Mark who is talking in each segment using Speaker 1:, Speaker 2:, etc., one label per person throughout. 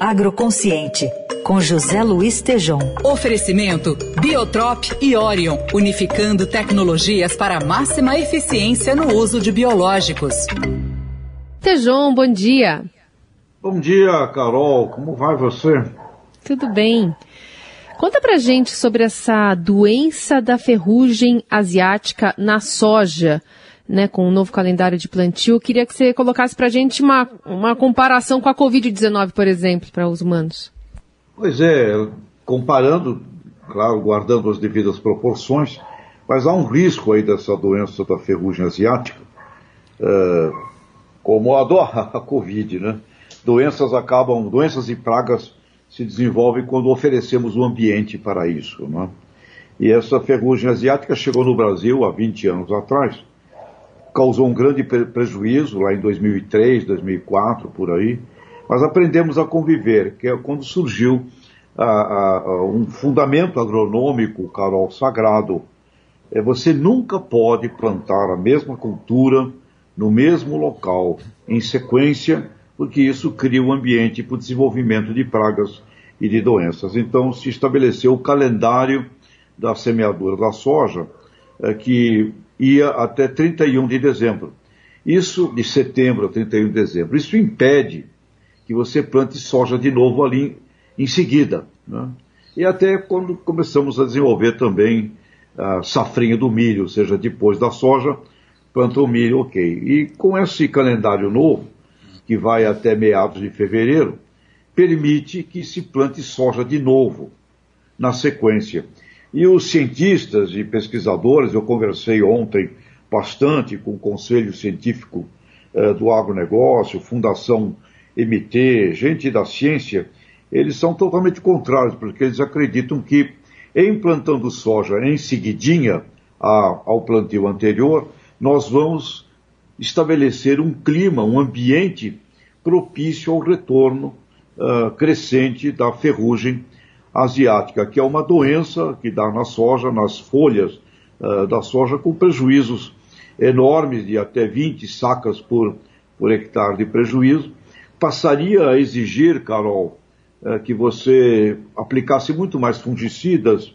Speaker 1: Agroconsciente, com José Luiz Tejom.
Speaker 2: Oferecimento Biotrop e Orion, unificando tecnologias para máxima eficiência no uso de biológicos.
Speaker 3: Tejon, bom dia.
Speaker 4: Bom dia, Carol. Como vai você?
Speaker 3: Tudo bem. Conta pra gente sobre essa doença da ferrugem asiática na soja, né, com o novo calendário de plantio. Queria que você colocasse pra gente uma, uma comparação com a Covid-19, por exemplo, para os humanos.
Speaker 4: Pois é, comparando, claro, guardando as devidas proporções, mas há um risco aí dessa doença da ferrugem asiática, é, como a, do, a Covid, né? Doenças acabam, doenças e pragas se desenvolve quando oferecemos o um ambiente para isso. Né? E essa ferrugem asiática chegou no Brasil há 20 anos atrás, causou um grande prejuízo lá em 2003, 2004, por aí, mas aprendemos a conviver, que é quando surgiu um fundamento agronômico, Carol, sagrado. É, você nunca pode plantar a mesma cultura no mesmo local, em sequência, porque isso cria um ambiente para o desenvolvimento de pragas e de doenças. Então se estabeleceu o calendário da semeadura da soja, é, que ia até 31 de dezembro. Isso, de setembro a 31 de dezembro. Isso impede que você plante soja de novo ali em, seguida. Né? E até quando começamos a desenvolver também a safrinha do milho, ou seja, depois da soja, planta o milho, ok. E com esse calendário novo, que vai até meados de fevereiro, permite que se plante soja de novo na sequência. E os cientistas e pesquisadores, eu conversei ontem bastante com o Conselho Científico eh, do Agronegócio, Fundação MT, gente da ciência, eles são totalmente contrários, porque eles acreditam que, em plantando soja em seguidinha a, ao plantio anterior, nós vamos estabelecer um clima, um ambiente propício ao retorno uh, crescente da ferrugem asiática, que é uma doença que dá na soja, nas folhas uh, da soja, com prejuízos enormes de até 20 sacas por, por hectare de prejuízo. Passaria a exigir, Carol, uh, que você aplicasse muito mais fungicidas,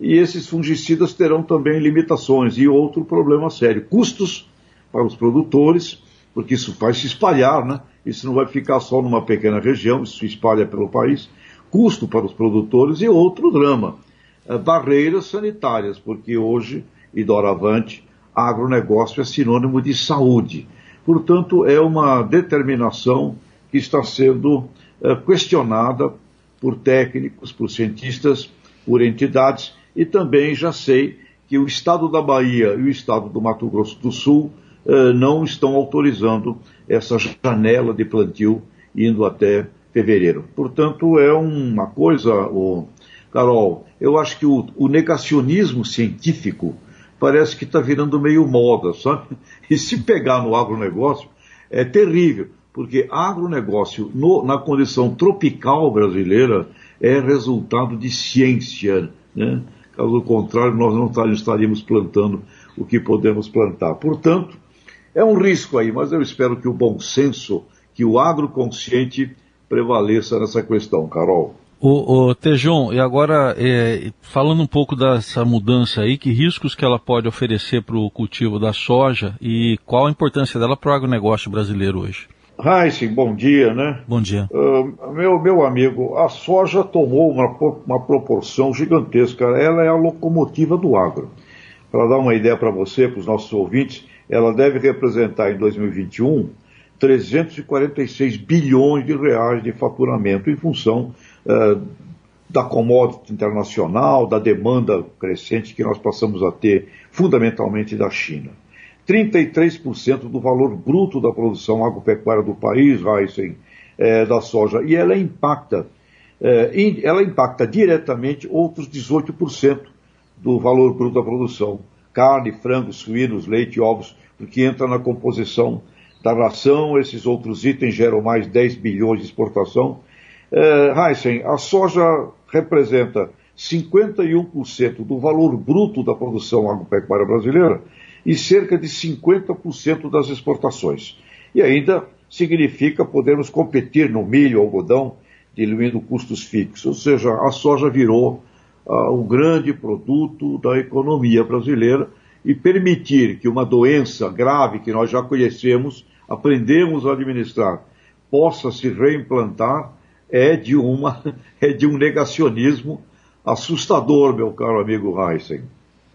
Speaker 4: e esses fungicidas terão também limitações. E outro problema sério, custos para os produtores, porque isso vai se espalhar, né? Isso não vai ficar só numa pequena região, isso se espalha pelo país. Custo para os produtores e outro drama, é, barreiras sanitárias, porque hoje, e doravante, agronegócio é sinônimo de saúde. Portanto, é uma determinação que está sendo é, questionada por técnicos, por cientistas, por entidades, e também já sei que o estado da Bahia e o estado do Mato Grosso do Sul eh, não estão autorizando essa janela de plantio indo até fevereiro. Portanto, é uma coisa, Carol, eu acho que o, o negacionismo científico parece que está virando meio moda, sabe? E se pegar no agronegócio, é terrível, porque agronegócio no, na condição tropical brasileira é resultado de ciência, né? Caso contrário, nós não estaríamos plantando o que podemos plantar. Portanto, é um risco aí, mas eu espero que o bom senso, que o agroconsciente prevaleça nessa questão, Carol.
Speaker 5: O, o Tejon, e agora é, falando um pouco dessa mudança aí, que riscos que ela pode oferecer para o cultivo da soja e qual a importância dela para o agronegócio brasileiro hoje?
Speaker 4: Heisen, bom dia, né?
Speaker 5: Bom dia.
Speaker 4: Uh, meu, meu amigo, a soja tomou uma, uma proporção gigantesca. Ela é a locomotiva do agro. Para dar uma ideia para você, para os nossos ouvintes, ela deve representar em 2021 346 bilhões de reais de faturamento em função uh, da commodity internacional, da demanda crescente que nós passamos a ter fundamentalmente da China. 33% do valor bruto da produção agropecuária do país, Heisen, é, da soja, e ela impacta, é, ela impacta diretamente outros 18% do valor bruto da produção. Carne, frango, suínos, leite, ovos, porque entra na composição da ração, esses outros itens geram mais 10 bilhões de exportação. É, Heisen, a soja representa 51% do valor bruto da produção agropecuária brasileira e cerca de 50% das exportações. E ainda significa podermos competir no milho, algodão, diluindo custos fixos. Ou seja, a soja virou uh, um grande produto da economia brasileira e permitir que uma doença grave que nós já conhecemos, aprendemos a administrar, possa se reimplantar é de uma é de um negacionismo assustador, meu caro amigo Heisen.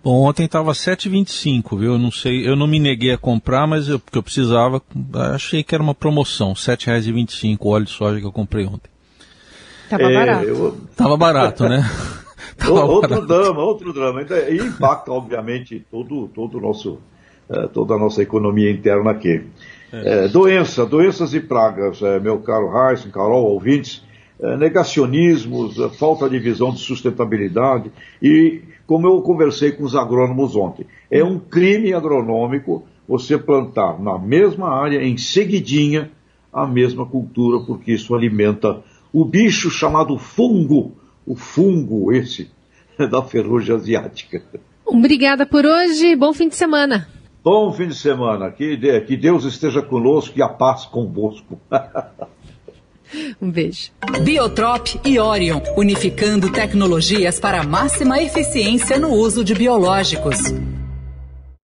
Speaker 5: Bom, ontem estava 7,25, viu? Eu não sei, eu não me neguei a comprar, mas eu, porque eu precisava, achei que era uma promoção, R$ 7,25 o óleo de soja que eu comprei ontem.
Speaker 3: Tava é, barato. Eu...
Speaker 5: Tava barato, né?
Speaker 4: Tava outro barato. drama, outro drama. E impacta, obviamente, todo, todo nosso, eh, toda a nossa economia interna aqui. É. É, doença, doenças e pragas, é, meu caro Heisen, Carol, ouvintes, é, negacionismos, é, falta de visão de sustentabilidade e, como eu conversei com os agrônomos ontem, é um crime agronômico você plantar na mesma área, em seguidinha, a mesma cultura, porque isso alimenta o bicho chamado fungo, o fungo esse da ferrugem asiática.
Speaker 3: Obrigada por hoje, bom fim de semana.
Speaker 4: Bom fim de semana, que, que Deus esteja conosco e a paz convosco.
Speaker 3: Um beijo.
Speaker 2: Biotrop e Orion, unificando tecnologias para máxima eficiência no uso de biológicos.